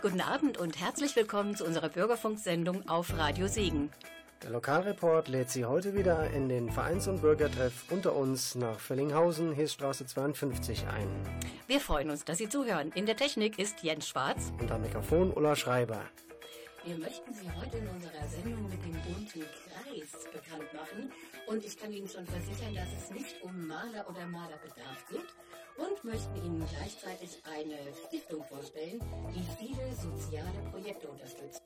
Guten Abend und herzlich willkommen zu unserer Bürgerfunksendung auf Radio Siegen. Der Lokalreport lädt Sie heute wieder in den Vereins- und Bürgertreff unter uns nach Fellinghausen, Hesstraße 52 ein. Wir freuen uns, dass Sie zuhören. In der Technik ist Jens Schwarz. Und am Mikrofon Ulla Schreiber. Wir möchten Sie heute in unserer Sendung mit dem bunten Kreis bekannt machen. Und ich kann Ihnen schon versichern, dass es nicht um Maler oder Malerbedarf geht. Und möchten Ihnen gleichzeitig eine Stiftung vorstellen, die viele soziale Projekte unterstützt.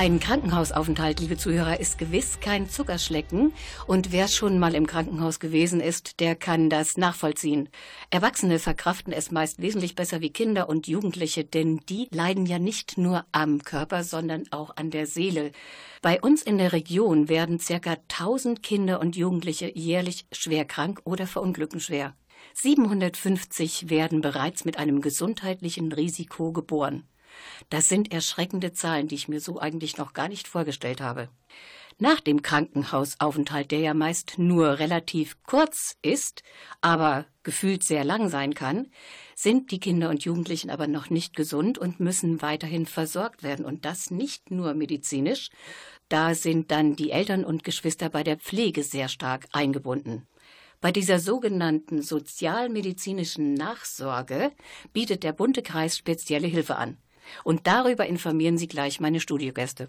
Ein Krankenhausaufenthalt, liebe Zuhörer, ist gewiss kein Zuckerschlecken. Und wer schon mal im Krankenhaus gewesen ist, der kann das nachvollziehen. Erwachsene verkraften es meist wesentlich besser wie Kinder und Jugendliche, denn die leiden ja nicht nur am Körper, sondern auch an der Seele. Bei uns in der Region werden circa 1000 Kinder und Jugendliche jährlich schwer krank oder verunglücken schwer. 750 werden bereits mit einem gesundheitlichen Risiko geboren. Das sind erschreckende Zahlen, die ich mir so eigentlich noch gar nicht vorgestellt habe. Nach dem Krankenhausaufenthalt, der ja meist nur relativ kurz ist, aber gefühlt sehr lang sein kann, sind die Kinder und Jugendlichen aber noch nicht gesund und müssen weiterhin versorgt werden. Und das nicht nur medizinisch, da sind dann die Eltern und Geschwister bei der Pflege sehr stark eingebunden. Bei dieser sogenannten sozialmedizinischen Nachsorge bietet der bunte Kreis spezielle Hilfe an. Und darüber informieren Sie gleich meine Studiogäste.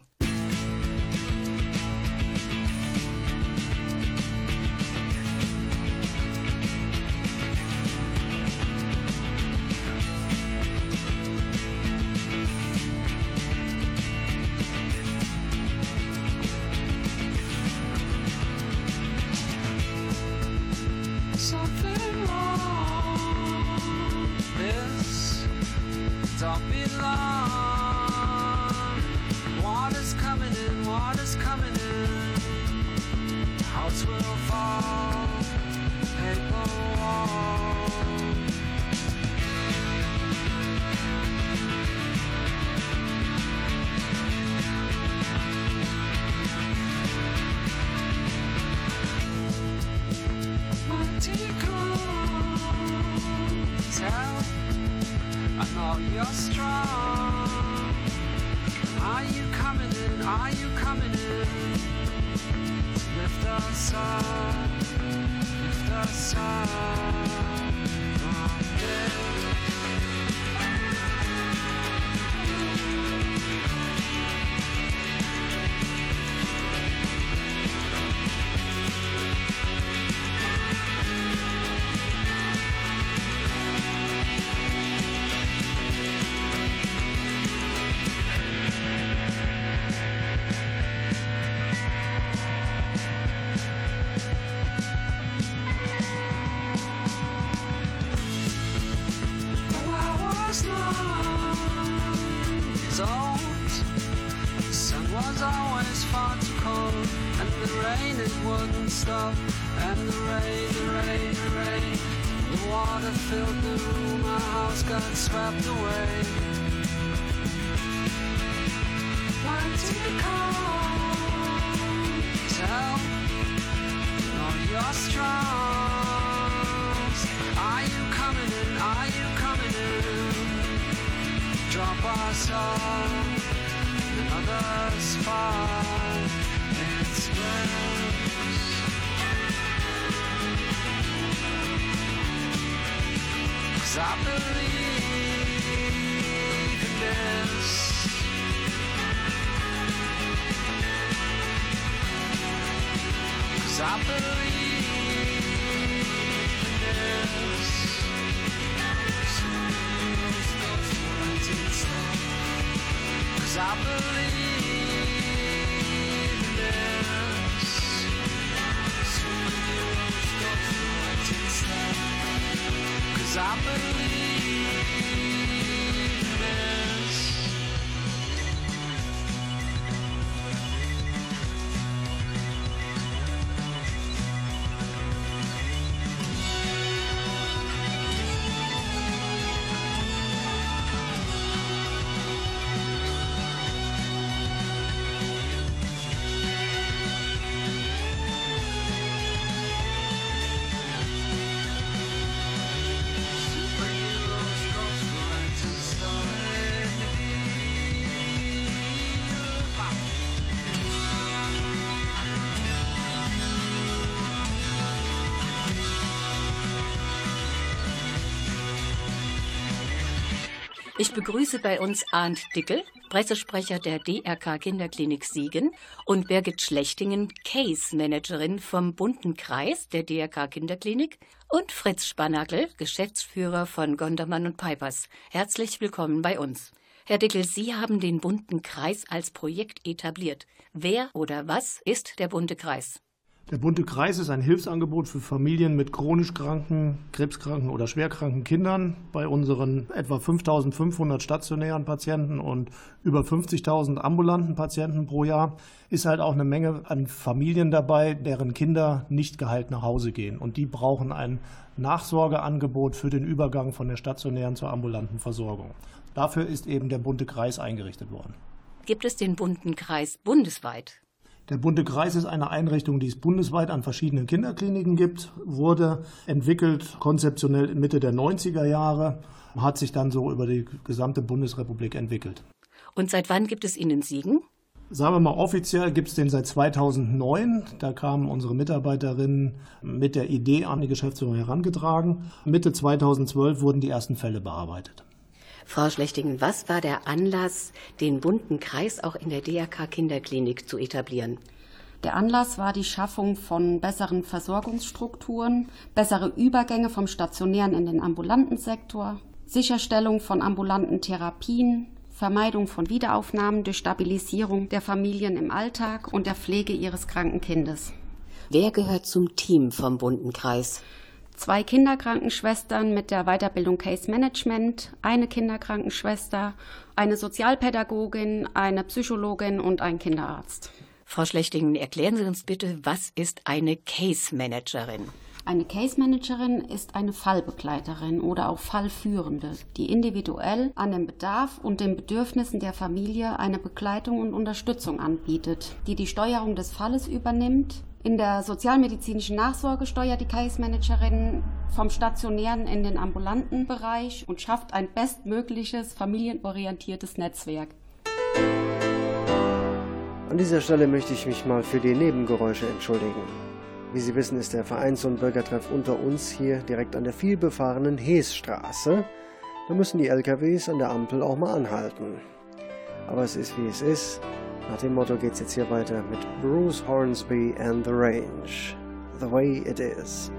Rain it wouldn't stop. And the rain, the rain, the rain, the water filled the room. Our house got swept away. Why did you come? Tell, no, you're strong. Are you coming in? Are you coming in? Drop us off another spot. It's best. Cause I believe in this. Cause I believe in this. I believe in this. Cause I believe Ich begrüße bei uns Arndt Dickel, Pressesprecher der DRK Kinderklinik Siegen und Birgit Schlechtingen, Case Managerin vom Bunten Kreis der DRK Kinderklinik und Fritz Spanagel, Geschäftsführer von Gondermann und Pipers. Herzlich willkommen bei uns. Herr Dickel, Sie haben den Bunten Kreis als Projekt etabliert. Wer oder was ist der Bunte Kreis? Der Bunte Kreis ist ein Hilfsangebot für Familien mit chronisch kranken, krebskranken oder schwerkranken Kindern. Bei unseren etwa 5500 stationären Patienten und über 50.000 ambulanten Patienten pro Jahr ist halt auch eine Menge an Familien dabei, deren Kinder nicht geheilt nach Hause gehen. Und die brauchen ein Nachsorgeangebot für den Übergang von der stationären zur ambulanten Versorgung. Dafür ist eben der Bunte Kreis eingerichtet worden. Gibt es den Bunten Kreis bundesweit? Der Bunte Kreis ist eine Einrichtung, die es bundesweit an verschiedenen Kinderkliniken gibt, wurde entwickelt konzeptionell in Mitte der 90er Jahre, hat sich dann so über die gesamte Bundesrepublik entwickelt. Und seit wann gibt es ihn in Siegen? Sagen wir mal, offiziell gibt es den seit 2009. Da kamen unsere Mitarbeiterinnen mit der Idee an die Geschäftsführung herangetragen. Mitte 2012 wurden die ersten Fälle bearbeitet. Frau Schlechtingen, was war der Anlass, den bunten Kreis auch in der DRK Kinderklinik zu etablieren? Der Anlass war die Schaffung von besseren Versorgungsstrukturen, bessere Übergänge vom stationären in den ambulanten Sektor, Sicherstellung von ambulanten Therapien, Vermeidung von Wiederaufnahmen durch Stabilisierung der Familien im Alltag und der Pflege ihres kranken Kindes. Wer gehört zum Team vom bunten Kreis? Zwei Kinderkrankenschwestern mit der Weiterbildung Case Management, eine Kinderkrankenschwester, eine Sozialpädagogin, eine Psychologin und ein Kinderarzt. Frau Schlechtingen, erklären Sie uns bitte, was ist eine Case Managerin? Eine Case Managerin ist eine Fallbegleiterin oder auch Fallführende, die individuell an den Bedarf und den Bedürfnissen der Familie eine Begleitung und Unterstützung anbietet, die die Steuerung des Falles übernimmt. In der sozialmedizinischen Nachsorge steuert die Case Managerin vom stationären in den ambulanten Bereich und schafft ein bestmögliches familienorientiertes Netzwerk. An dieser Stelle möchte ich mich mal für die Nebengeräusche entschuldigen. Wie Sie wissen, ist der Vereins- und Bürgertreff unter uns hier direkt an der vielbefahrenen Heesstraße. Da müssen die LKWs an der Ampel auch mal anhalten. Aber es ist wie es ist. Nach dem Motto geht es jetzt hier weiter mit Bruce Hornsby and the Range. The Way It Is.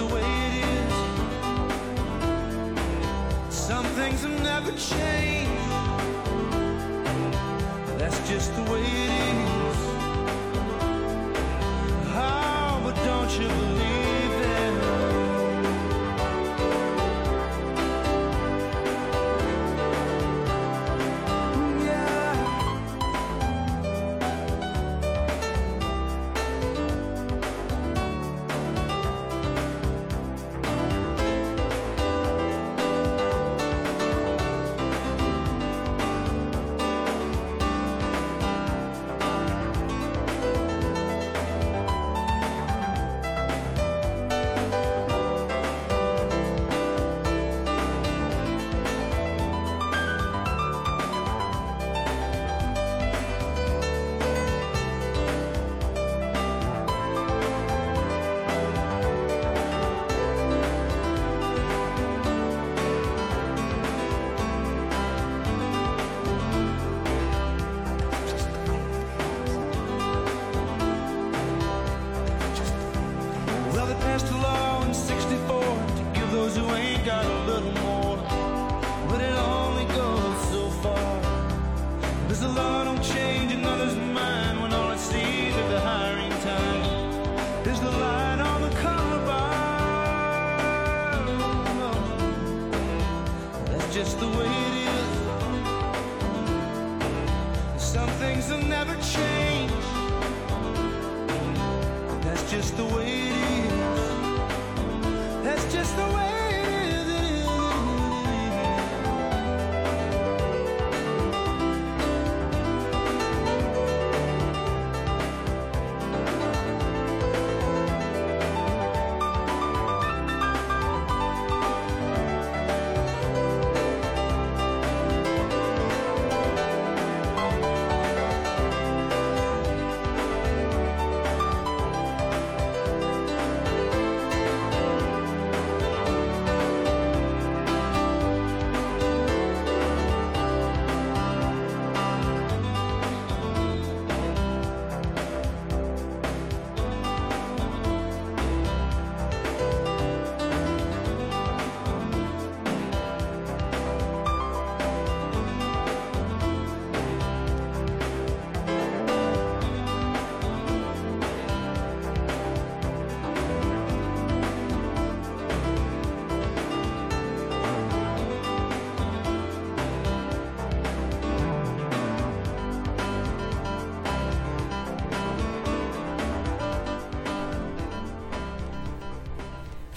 the way it is. Some things have never changed. That's just the way it is.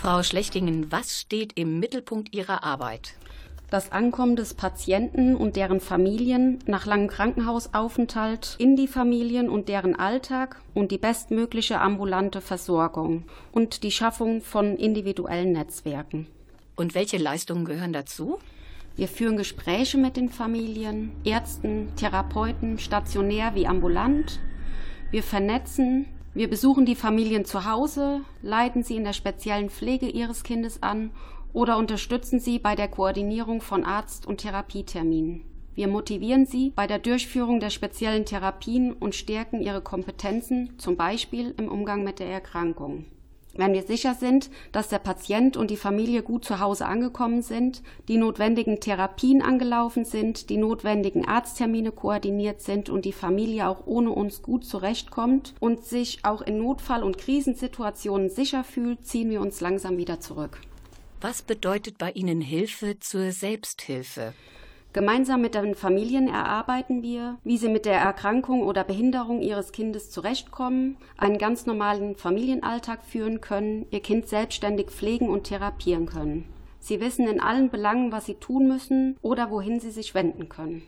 Frau Schlechtingen, was steht im Mittelpunkt Ihrer Arbeit? Das Ankommen des Patienten und deren Familien nach langem Krankenhausaufenthalt in die Familien und deren Alltag und die bestmögliche ambulante Versorgung und die Schaffung von individuellen Netzwerken. Und welche Leistungen gehören dazu? Wir führen Gespräche mit den Familien, Ärzten, Therapeuten, stationär wie ambulant. Wir vernetzen, wir besuchen die Familien zu Hause, leiten sie in der speziellen Pflege ihres Kindes an oder unterstützen sie bei der Koordinierung von Arzt- und Therapieterminen. Wir motivieren sie bei der Durchführung der speziellen Therapien und stärken ihre Kompetenzen, zum Beispiel im Umgang mit der Erkrankung. Wenn wir sicher sind, dass der Patient und die Familie gut zu Hause angekommen sind, die notwendigen Therapien angelaufen sind, die notwendigen Arzttermine koordiniert sind und die Familie auch ohne uns gut zurechtkommt und sich auch in Notfall- und Krisensituationen sicher fühlt, ziehen wir uns langsam wieder zurück. Was bedeutet bei Ihnen Hilfe zur Selbsthilfe? Gemeinsam mit den Familien erarbeiten wir, wie sie mit der Erkrankung oder Behinderung ihres Kindes zurechtkommen, einen ganz normalen Familienalltag führen können, ihr Kind selbstständig pflegen und therapieren können. Sie wissen in allen Belangen, was sie tun müssen oder wohin sie sich wenden können.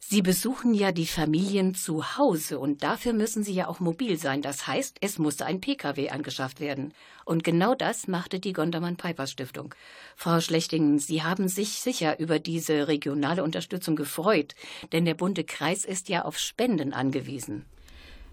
Sie besuchen ja die Familien zu Hause und dafür müssen Sie ja auch mobil sein. Das heißt, es musste ein Pkw angeschafft werden. Und genau das machte die Gondermann-Piper-Stiftung. Frau Schlechtingen, Sie haben sich sicher über diese regionale Unterstützung gefreut, denn der bunte Kreis ist ja auf Spenden angewiesen.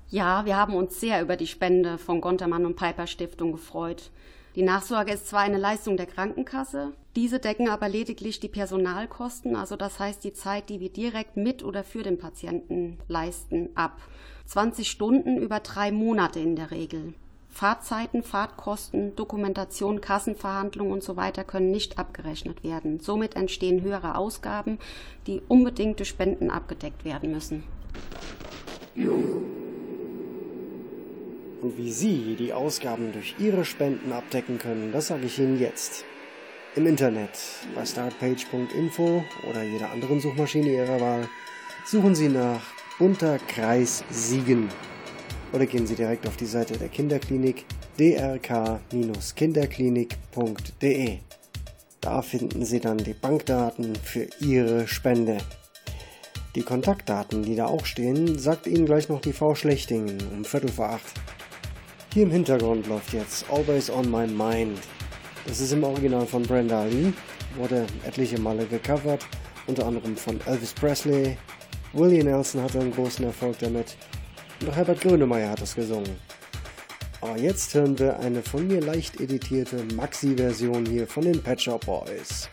Ja, wir haben uns sehr über die Spende von Gontermann und Piper Stiftung gefreut. Die Nachsorge ist zwar eine Leistung der Krankenkasse, diese decken aber lediglich die Personalkosten, also das heißt die Zeit, die wir direkt mit oder für den Patienten leisten, ab. 20 Stunden über drei Monate in der Regel. Fahrzeiten, Fahrtkosten, Dokumentation, Kassenverhandlungen und so weiter können nicht abgerechnet werden. Somit entstehen höhere Ausgaben, die unbedingt durch Spenden abgedeckt werden müssen. Und wie Sie die Ausgaben durch Ihre Spenden abdecken können, das sage ich Ihnen jetzt. Im Internet bei startpage.info oder jeder anderen Suchmaschine Ihrer Wahl suchen Sie nach Bunter Kreis Siegen oder gehen Sie direkt auf die Seite der Kinderklinik drk-kinderklinik.de. Da finden Sie dann die Bankdaten für Ihre Spende. Die Kontaktdaten, die da auch stehen, sagt Ihnen gleich noch die Frau Schlechting um Viertel vor acht. Hier im Hintergrund läuft jetzt Always on My Mind. Das ist im Original von Brenda Lee, wurde etliche Male gecovert, unter anderem von Elvis Presley. Willie Nelson hatte einen großen Erfolg damit und auch Herbert Grönemeyer hat es gesungen. Aber jetzt hören wir eine von mir leicht editierte Maxi-Version hier von den Pet Shop Boys.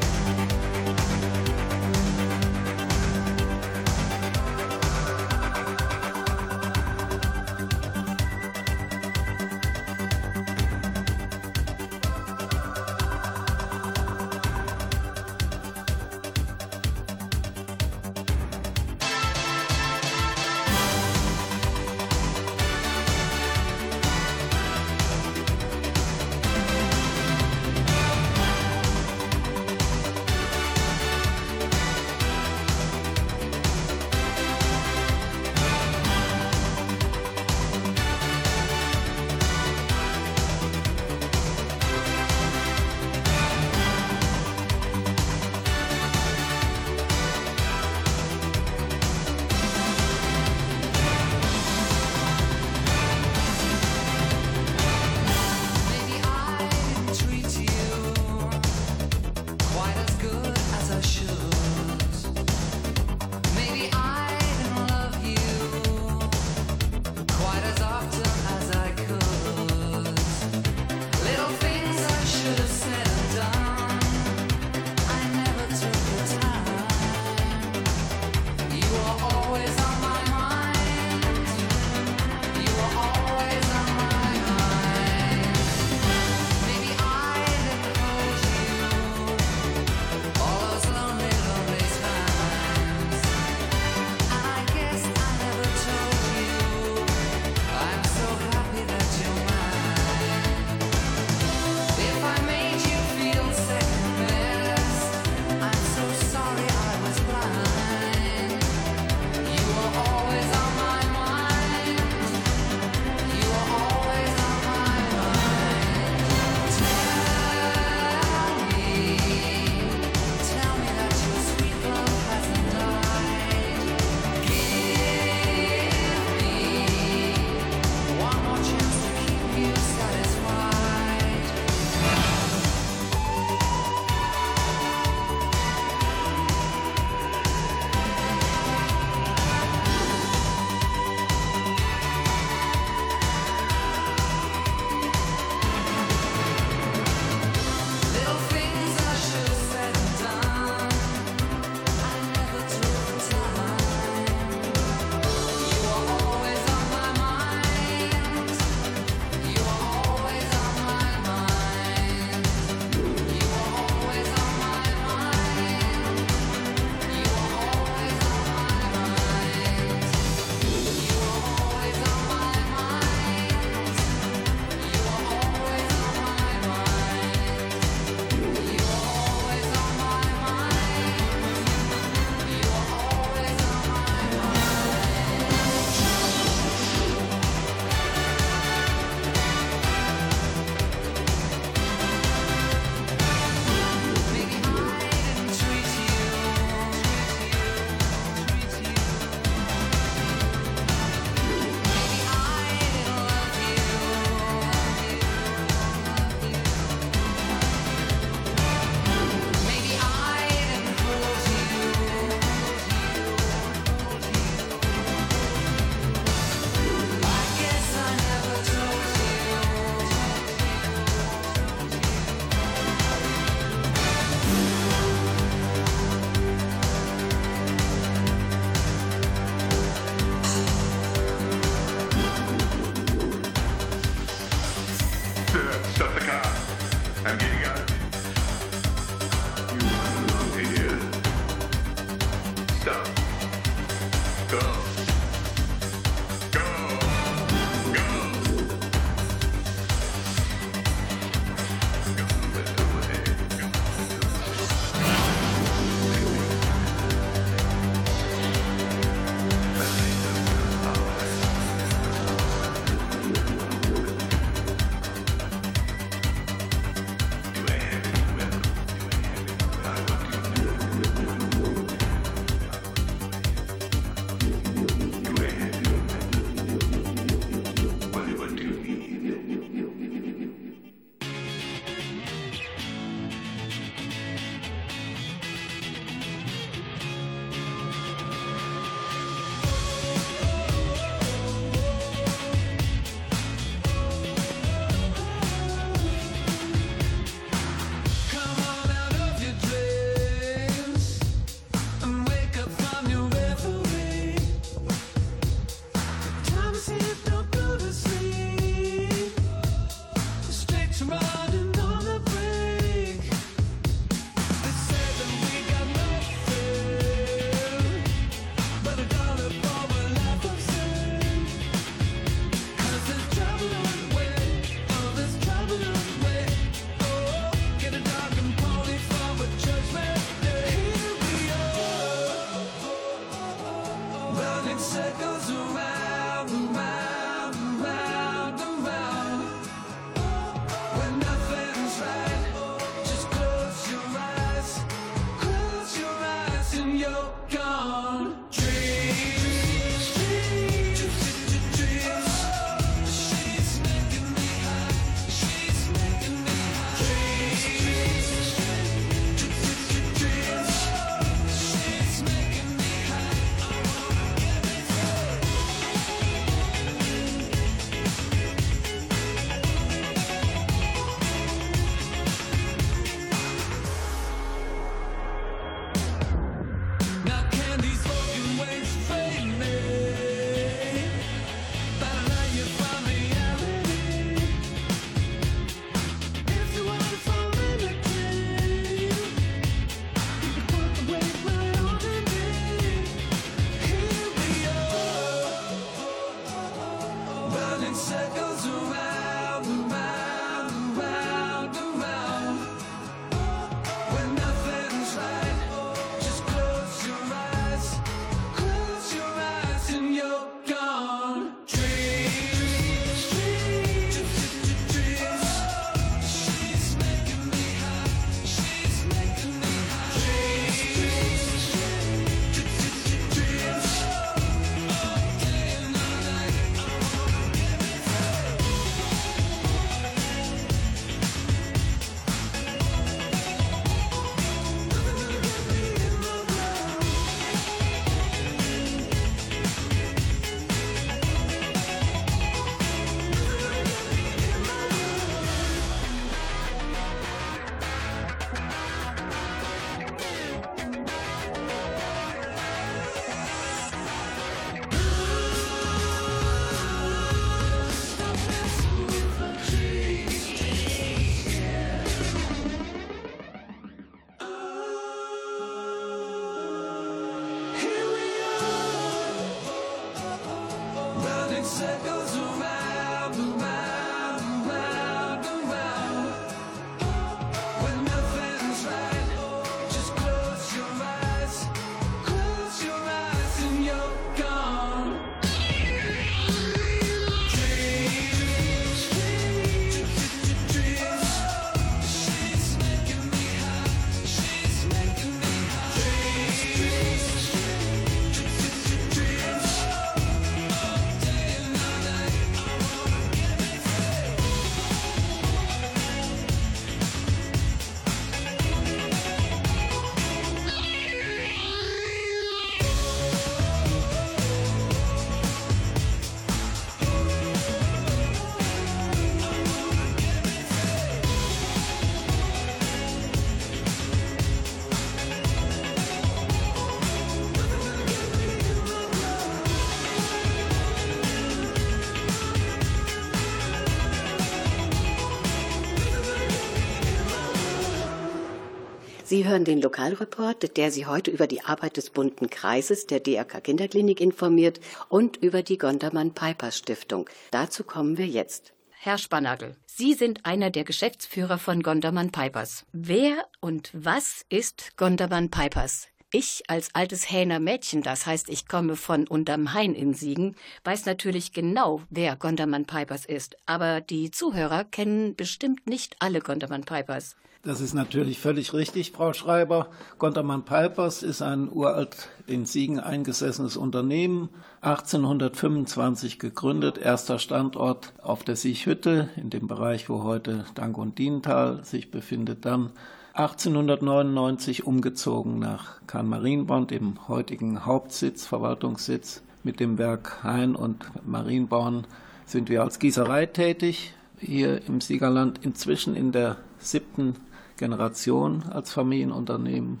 Sie hören den Lokalreport, der Sie heute über die Arbeit des bunten Kreises der DRK Kinderklinik informiert und über die Gondermann Pipers Stiftung. Dazu kommen wir jetzt. Herr Spannagel, Sie sind einer der Geschäftsführer von Gondermann Pipers. Wer und was ist Gondermann Pipers? Ich als altes Hähner Mädchen, das heißt, ich komme von unterm Hain in Siegen, weiß natürlich genau, wer Gondermann Pipers ist. Aber die Zuhörer kennen bestimmt nicht alle Gondermann Pipers. Das ist natürlich völlig richtig, Frau Schreiber. Gontermann Pipers ist ein uralt in Siegen eingesessenes Unternehmen, 1825 gegründet, erster Standort auf der Siechhütte, in dem Bereich, wo heute Dank und Diental sich befindet, dann 1899 umgezogen nach Kahn-Marienborn, dem heutigen Hauptsitz, Verwaltungssitz. Mit dem Werk Hain und Marienborn sind wir als Gießerei tätig, hier im Siegerland inzwischen in der siebten Generation als Familienunternehmen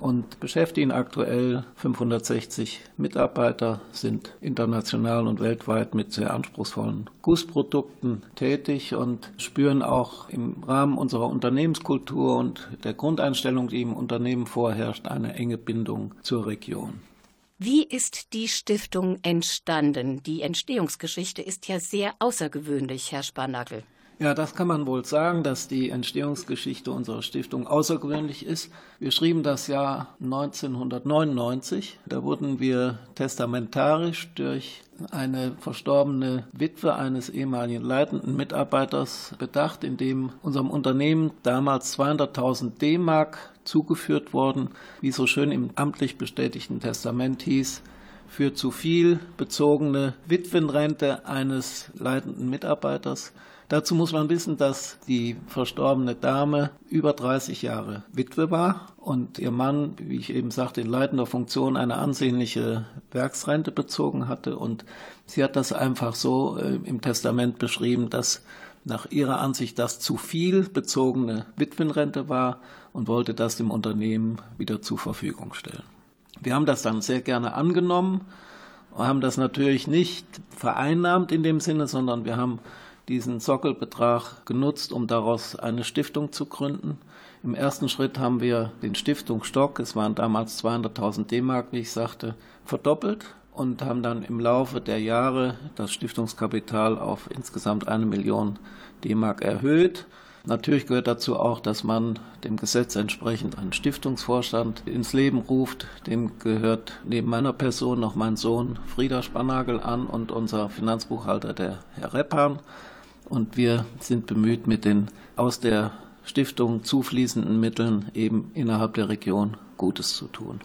und beschäftigen aktuell 560 Mitarbeiter, sind international und weltweit mit sehr anspruchsvollen Gussprodukten tätig und spüren auch im Rahmen unserer Unternehmenskultur und der Grundeinstellung, die im Unternehmen vorherrscht, eine enge Bindung zur Region. Wie ist die Stiftung entstanden? Die Entstehungsgeschichte ist ja sehr außergewöhnlich, Herr Sparnagel. Ja, das kann man wohl sagen, dass die Entstehungsgeschichte unserer Stiftung außergewöhnlich ist. Wir schrieben das Jahr 1999. Da wurden wir testamentarisch durch eine verstorbene Witwe eines ehemaligen leitenden Mitarbeiters bedacht, in dem unserem Unternehmen damals 200.000 D-Mark zugeführt wurden, wie so schön im amtlich bestätigten Testament hieß, für zu viel bezogene Witwenrente eines leitenden Mitarbeiters. Dazu muss man wissen, dass die verstorbene Dame über 30 Jahre Witwe war und ihr Mann, wie ich eben sagte, in leitender Funktion eine ansehnliche Werksrente bezogen hatte. Und sie hat das einfach so äh, im Testament beschrieben, dass nach ihrer Ansicht das zu viel bezogene Witwenrente war und wollte das dem Unternehmen wieder zur Verfügung stellen. Wir haben das dann sehr gerne angenommen haben das natürlich nicht vereinnahmt in dem Sinne, sondern wir haben diesen Sockelbetrag genutzt, um daraus eine Stiftung zu gründen. Im ersten Schritt haben wir den Stiftungsstock, es waren damals 200.000 D-Mark, wie ich sagte, verdoppelt und haben dann im Laufe der Jahre das Stiftungskapital auf insgesamt eine Million D-Mark erhöht. Natürlich gehört dazu auch, dass man dem Gesetz entsprechend einen Stiftungsvorstand ins Leben ruft. Dem gehört neben meiner Person noch mein Sohn Frieder Spannagel an und unser Finanzbuchhalter, der Herr Reppan. Und wir sind bemüht, mit den aus der Stiftung zufließenden Mitteln eben innerhalb der Region Gutes zu tun.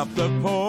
out the pole.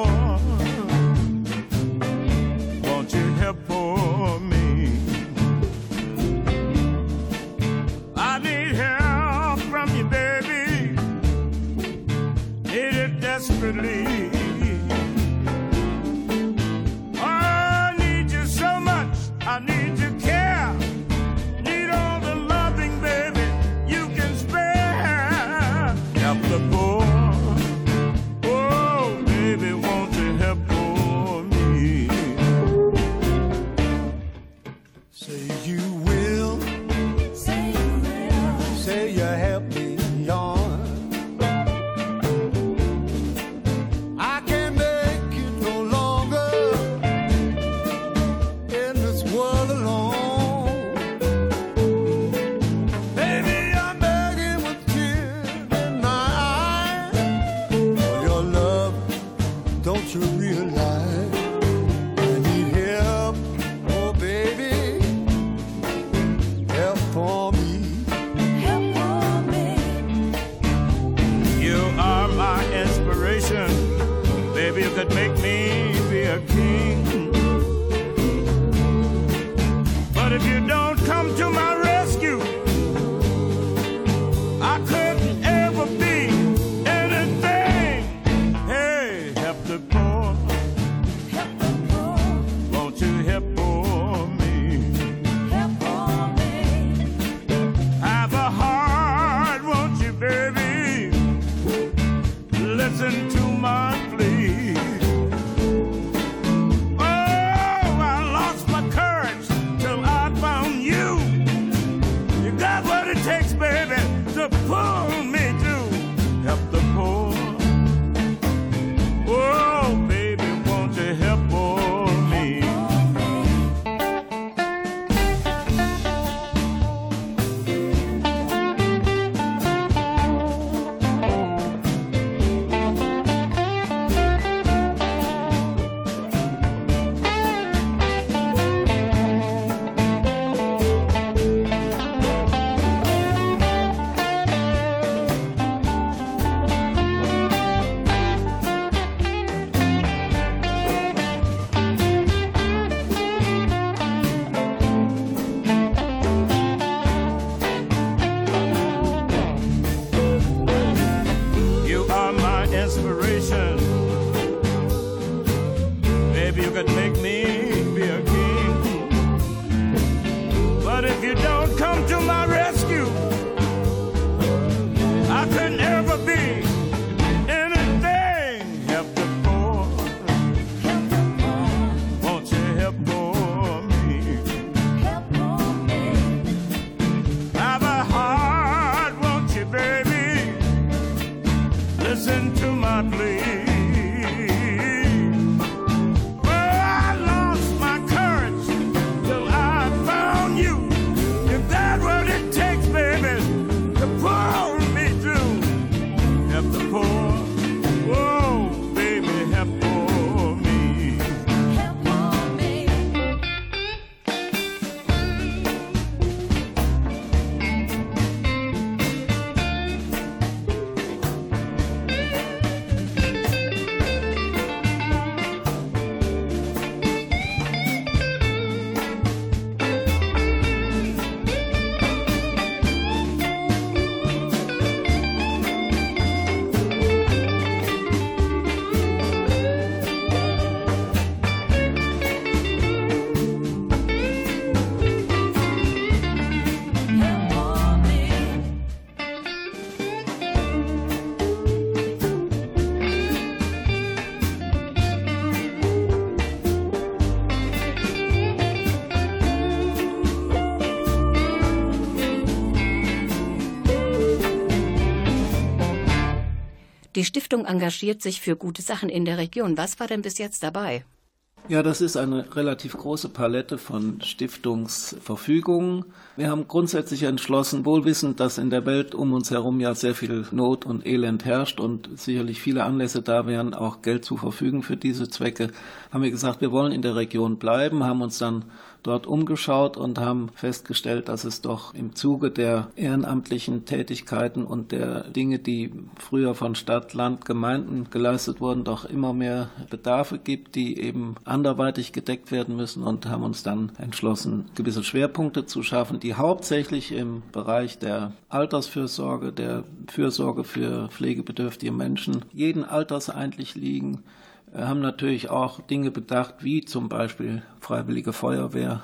Stiftung engagiert sich für gute Sachen in der Region. Was war denn bis jetzt dabei? Ja, das ist eine relativ große Palette von Stiftungsverfügungen. Wir haben grundsätzlich entschlossen, wohlwissend, dass in der Welt um uns herum ja sehr viel Not und Elend herrscht und sicherlich viele Anlässe da wären, auch Geld zu verfügen für diese Zwecke, haben wir gesagt, wir wollen in der Region bleiben, haben uns dann dort umgeschaut und haben festgestellt, dass es doch im Zuge der ehrenamtlichen Tätigkeiten und der Dinge, die früher von Stadt, Land, Gemeinden geleistet wurden, doch immer mehr Bedarfe gibt, die eben anderweitig gedeckt werden müssen und haben uns dann entschlossen, gewisse Schwerpunkte zu schaffen, die hauptsächlich im Bereich der Altersfürsorge, der Fürsorge für pflegebedürftige Menschen jeden Alters eigentlich liegen haben natürlich auch Dinge bedacht, wie zum Beispiel Freiwillige Feuerwehr,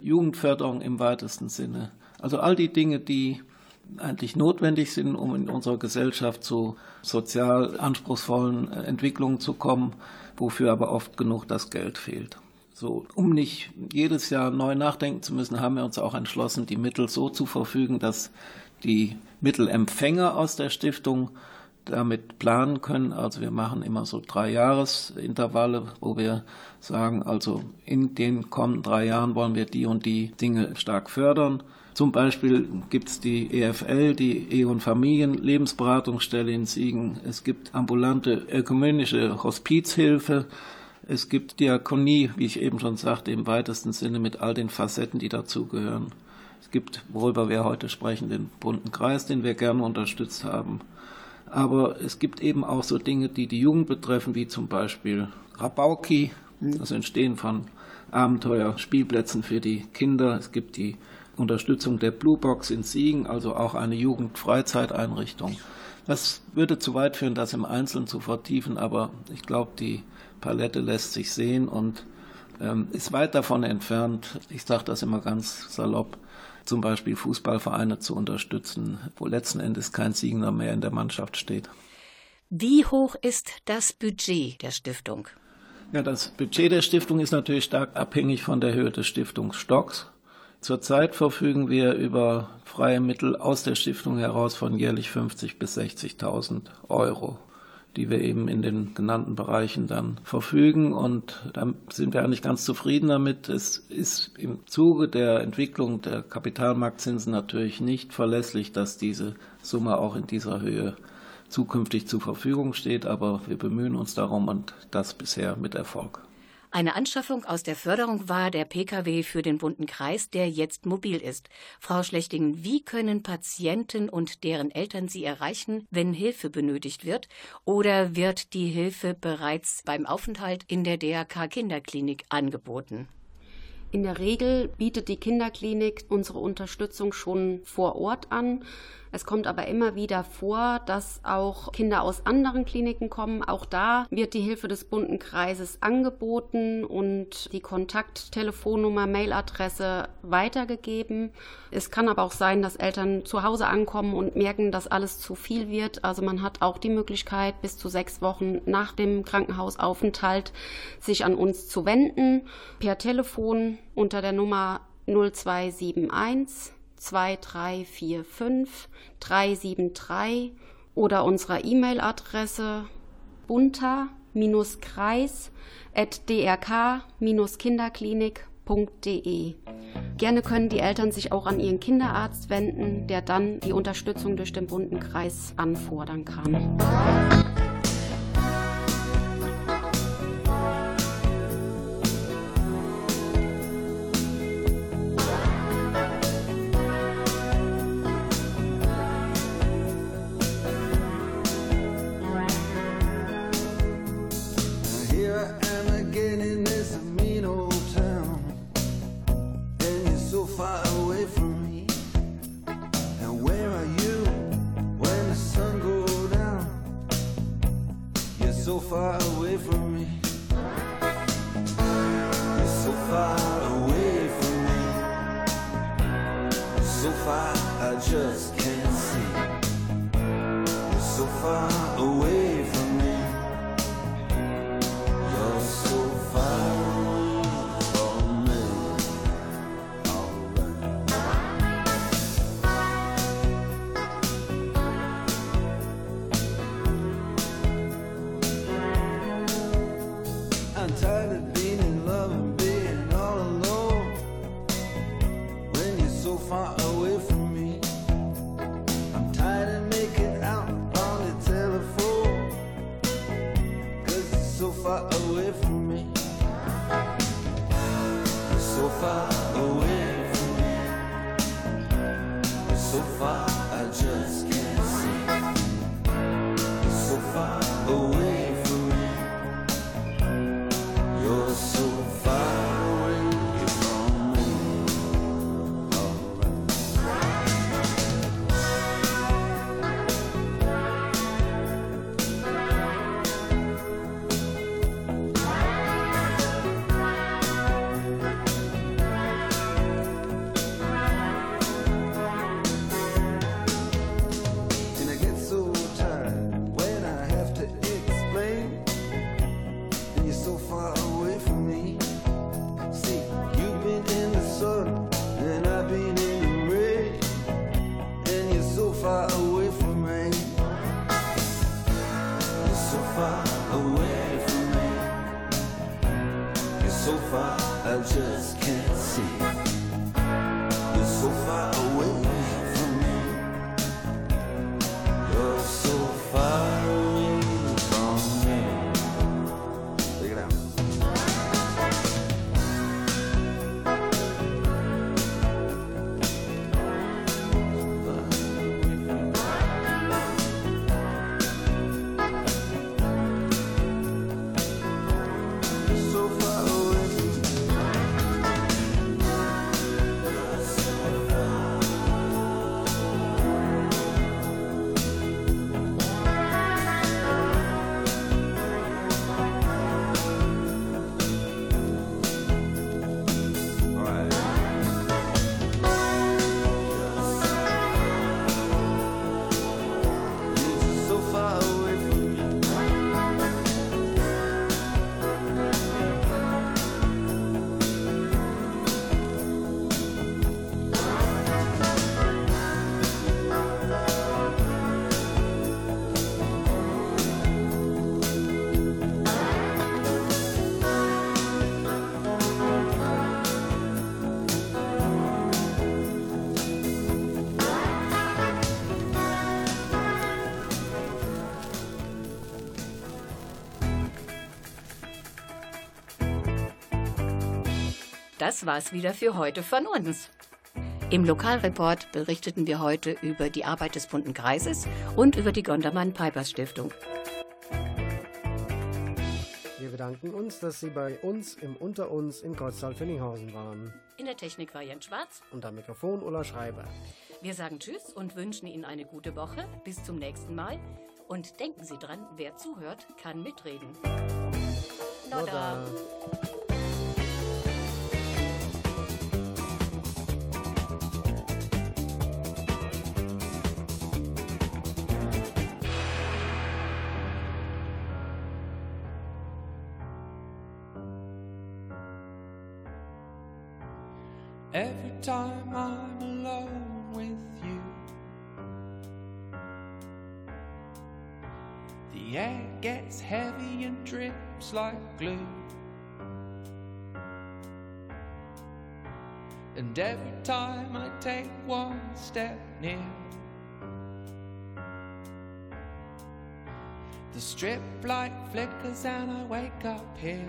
Jugendförderung im weitesten Sinne. Also all die Dinge, die eigentlich notwendig sind, um in unserer Gesellschaft zu sozial anspruchsvollen Entwicklungen zu kommen, wofür aber oft genug das Geld fehlt. So, um nicht jedes Jahr neu nachdenken zu müssen, haben wir uns auch entschlossen, die Mittel so zu verfügen, dass die Mittelempfänger aus der Stiftung damit planen können. Also wir machen immer so drei Jahresintervalle, wo wir sagen, also in den kommenden drei Jahren wollen wir die und die Dinge stark fördern. Zum Beispiel gibt es die EFL, die Ehe- und Familienlebensberatungsstelle in Siegen. Es gibt ambulante ökumenische Hospizhilfe. Es gibt Diakonie, wie ich eben schon sagte, im weitesten Sinne mit all den Facetten, die dazugehören. Es gibt, worüber wir heute sprechen, den bunten Kreis, den wir gerne unterstützt haben. Aber es gibt eben auch so Dinge, die die Jugend betreffen, wie zum Beispiel Rabauki, das Entstehen von Abenteuerspielplätzen für die Kinder. Es gibt die Unterstützung der Blue Box in Siegen, also auch eine Jugendfreizeiteinrichtung. Das würde zu weit führen, das im Einzelnen zu vertiefen, aber ich glaube, die Palette lässt sich sehen und ähm, ist weit davon entfernt, ich sage das immer ganz salopp, zum Beispiel Fußballvereine zu unterstützen, wo letzten Endes kein Siegner mehr in der Mannschaft steht. Wie hoch ist das Budget der Stiftung? Ja, das Budget der Stiftung ist natürlich stark abhängig von der Höhe des Stiftungsstocks. Zurzeit verfügen wir über freie Mittel aus der Stiftung heraus von jährlich 50.000 bis 60.000 Euro die wir eben in den genannten Bereichen dann verfügen. Und da sind wir eigentlich ganz zufrieden damit. Es ist im Zuge der Entwicklung der Kapitalmarktzinsen natürlich nicht verlässlich, dass diese Summe auch in dieser Höhe zukünftig zur Verfügung steht, aber wir bemühen uns darum und das bisher mit Erfolg. Eine Anschaffung aus der Förderung war der Pkw für den bunten Kreis, der jetzt mobil ist. Frau Schlechting, wie können Patienten und deren Eltern Sie erreichen, wenn Hilfe benötigt wird? Oder wird die Hilfe bereits beim Aufenthalt in der DRK Kinderklinik angeboten? In der Regel bietet die Kinderklinik unsere Unterstützung schon vor Ort an. Es kommt aber immer wieder vor, dass auch Kinder aus anderen Kliniken kommen. Auch da wird die Hilfe des bunten Kreises angeboten und die Kontakttelefonnummer, Mailadresse weitergegeben. Es kann aber auch sein, dass Eltern zu Hause ankommen und merken, dass alles zu viel wird. Also man hat auch die Möglichkeit, bis zu sechs Wochen nach dem Krankenhausaufenthalt sich an uns zu wenden. Per Telefon unter der Nummer 0271 2345 373 oder unserer E-Mail-Adresse bunter-kreis.drk-kinderklinik.de. Gerne können die Eltern sich auch an ihren Kinderarzt wenden, der dann die Unterstützung durch den bunten Kreis anfordern kann. far. Das war's wieder für heute von uns. Im Lokalreport berichteten wir heute über die Arbeit des Bunten Kreises und über die Gondermann Pipers Stiftung. Wir bedanken uns, dass Sie bei uns im Unter uns in Kreuztal-Fenninghausen waren. In der Technik war Jens Schwarz. Und am Mikrofon Ulla Schreiber. Wir sagen Tschüss und wünschen Ihnen eine gute Woche. Bis zum nächsten Mal. Und denken Sie dran, wer zuhört, kann mitreden. Nodda. Every time I'm alone with you, The air gets heavy and drips like glue. And every time I take one step near, the strip light flickers and I wake up here.